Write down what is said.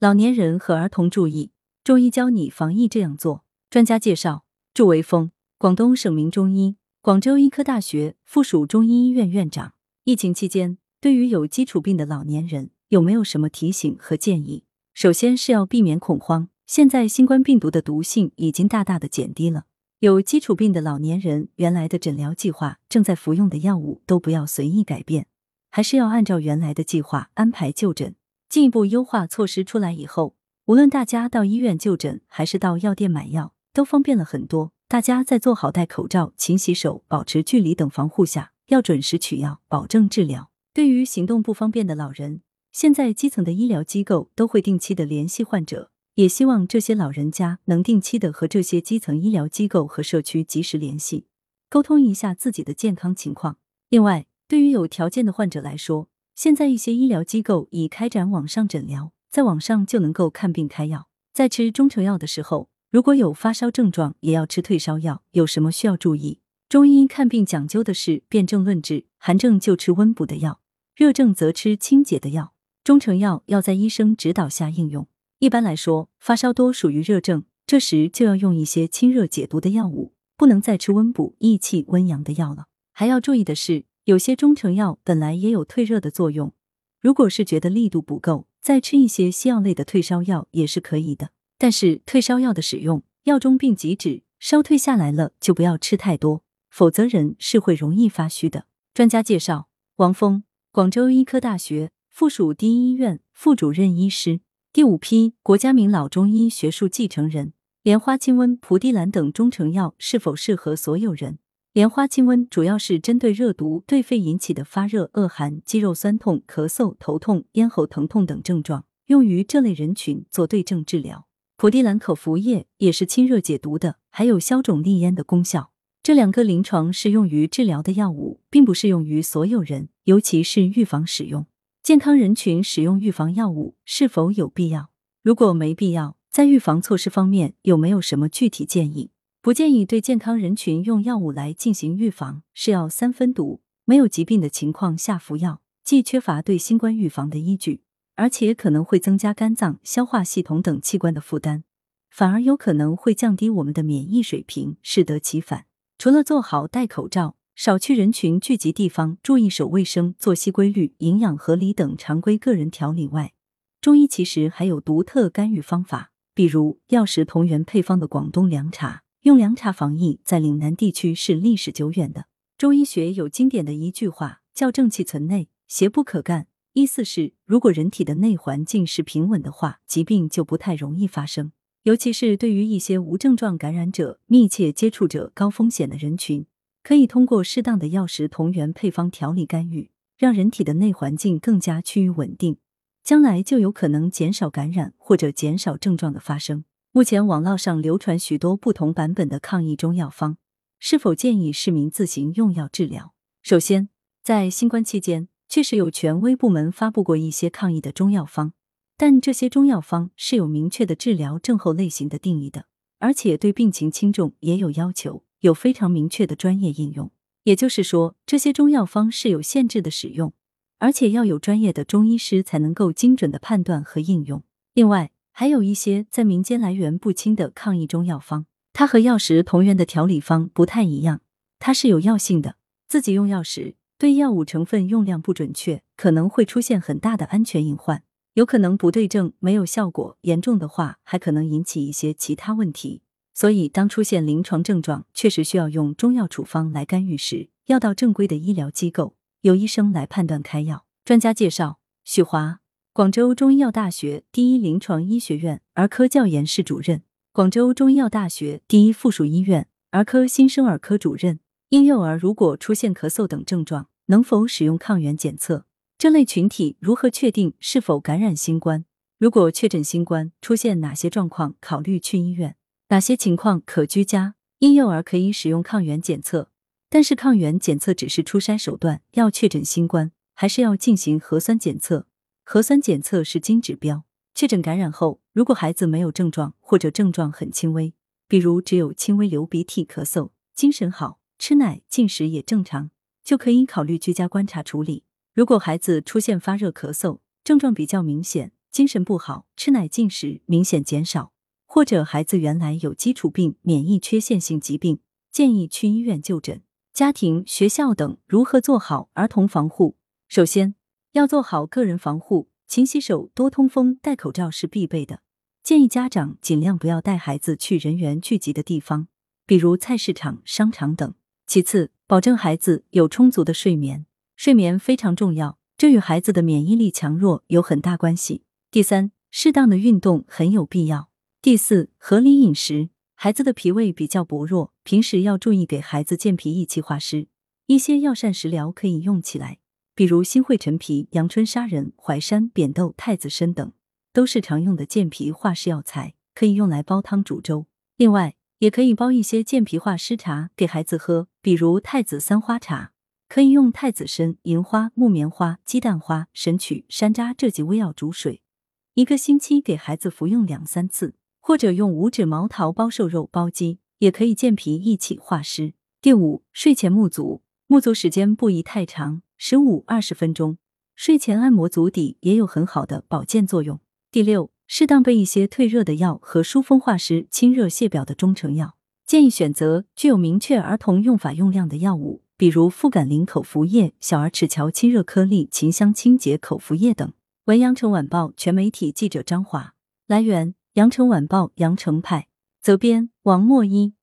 老年人和儿童注意，中医教你防疫这样做。专家介绍：祝维峰，广东省名中医，广州医科大学附属中医医院院长。疫情期间，对于有基础病的老年人，有没有什么提醒和建议？首先是要避免恐慌。现在新冠病毒的毒性已经大大的减低了，有基础病的老年人，原来的诊疗计划、正在服用的药物都不要随意改变，还是要按照原来的计划安排就诊。进一步优化措施出来以后，无论大家到医院就诊还是到药店买药，都方便了很多。大家在做好戴口罩、勤洗手、保持距离等防护下，要准时取药，保证治疗。对于行动不方便的老人，现在基层的医疗机构都会定期的联系患者，也希望这些老人家能定期的和这些基层医疗机构和社区及时联系，沟通一下自己的健康情况。另外，对于有条件的患者来说，现在一些医疗机构已开展网上诊疗，在网上就能够看病开药。在吃中成药的时候，如果有发烧症状，也要吃退烧药。有什么需要注意？中医看病讲究的是辨证论治，寒症就吃温补的药，热症则吃清解的药。中成药要在医生指导下应用。一般来说，发烧多属于热症，这时就要用一些清热解毒的药物，不能再吃温补益气温阳的药了。还要注意的是，有些中成药本来也有退热的作用，如果是觉得力度不够，再吃一些西药类的退烧药也是可以的。但是退烧药的使用，药中病即止，烧退下来了就不要吃太多，否则人是会容易发虚的。专家介绍：王峰，广州医科大学。附属第一医院副主任医师，第五批国家名老中医学术继承人。莲花清瘟、蒲地蓝等中成药是否适合所有人？莲花清瘟主要是针对热毒对肺引起的发热、恶寒、肌肉酸痛、咳嗽、头痛、咽喉疼痛等症状，用于这类人群做对症治疗。蒲地蓝口服液也是清热解毒的，还有消肿利咽的功效。这两个临床适用于治疗的药物，并不适用于所有人，尤其是预防使用。健康人群使用预防药物是否有必要？如果没必要，在预防措施方面有没有什么具体建议？不建议对健康人群用药物来进行预防，是药三分毒。没有疾病的情况下服药，既缺乏对新冠预防的依据，而且可能会增加肝脏、消化系统等器官的负担，反而有可能会降低我们的免疫水平，适得其反。除了做好戴口罩。少去人群聚集地方，注意手卫生、作息规律、营养合理等常规个人调理外，中医其实还有独特干预方法，比如药食同源配方的广东凉茶。用凉茶防疫，在岭南地区是历史久远的。中医学有经典的一句话，叫“正气存内，邪不可干”，意思是如果人体的内环境是平稳的话，疾病就不太容易发生。尤其是对于一些无症状感染者、密切接触者、高风险的人群。可以通过适当的药食同源配方调理干预，让人体的内环境更加趋于稳定，将来就有可能减少感染或者减少症状的发生。目前网络上流传许多不同版本的抗疫中药方，是否建议市民自行用药治疗？首先，在新冠期间，确实有权威部门发布过一些抗疫的中药方，但这些中药方是有明确的治疗症候类型的定义的，而且对病情轻重也有要求。有非常明确的专业应用，也就是说，这些中药方是有限制的使用，而且要有专业的中医师才能够精准的判断和应用。另外，还有一些在民间来源不清的抗疫中药方，它和药食同源的调理方不太一样，它是有药性的。自己用药时，对药物成分用量不准确，可能会出现很大的安全隐患，有可能不对症，没有效果，严重的话还可能引起一些其他问题。所以，当出现临床症状，确实需要用中药处方来干预时，要到正规的医疗机构，由医生来判断开药。专家介绍：许华，广州中医药大学第一临床医学院儿科教研室主任，广州中医药大学第一附属医院儿科新生儿科主任。婴幼儿如果出现咳嗽等症状，能否使用抗原检测？这类群体如何确定是否感染新冠？如果确诊新冠，出现哪些状况，考虑去医院？哪些情况可居家？婴幼儿可以使用抗原检测，但是抗原检测只是初筛手段，要确诊新冠，还是要进行核酸检测。核酸检测是金指标。确诊感染后，如果孩子没有症状或者症状很轻微，比如只有轻微流鼻涕、咳嗽，精神好，吃奶、进食也正常，就可以考虑居家观察处理。如果孩子出现发热、咳嗽，症状比较明显。精神不好、吃奶进食明显减少，或者孩子原来有基础病、免疫缺陷性疾病，建议去医院就诊。家庭、学校等如何做好儿童防护？首先要做好个人防护，勤洗手、多通风、戴口罩是必备的。建议家长尽量不要带孩子去人员聚集的地方，比如菜市场、商场等。其次，保证孩子有充足的睡眠，睡眠非常重要，这与孩子的免疫力强弱有很大关系。第三，适当的运动很有必要。第四，合理饮食。孩子的脾胃比较薄弱，平时要注意给孩子健脾益气化湿。一些药膳食疗可以用起来，比如新会陈皮、阳春砂仁、淮山、扁豆、太子参等。都是常用的健脾化湿药材，可以用来煲汤煮粥。另外，也可以煲一些健脾化湿茶给孩子喝，比如太子三花茶，可以用太子参、银花、木棉花、鸡蛋花、神曲、山楂这几味药煮水，一个星期给孩子服用两三次。或者用五指毛桃煲瘦肉、煲鸡，也可以健脾益气化湿。第五，睡前沐足，沐足时间不宜太长，十五二十分钟。睡前按摩足底也有很好的保健作用。第六，适当备一些退热的药和疏风化湿、清热泻表的中成药，建议选择具有明确儿童用法用量的药物，比如复感灵口服液、小儿齿桥清热颗粒、秦香清洁口服液等。文阳城晚报全媒体记者张华，来源：阳城晚报阳城派，责编：王墨一。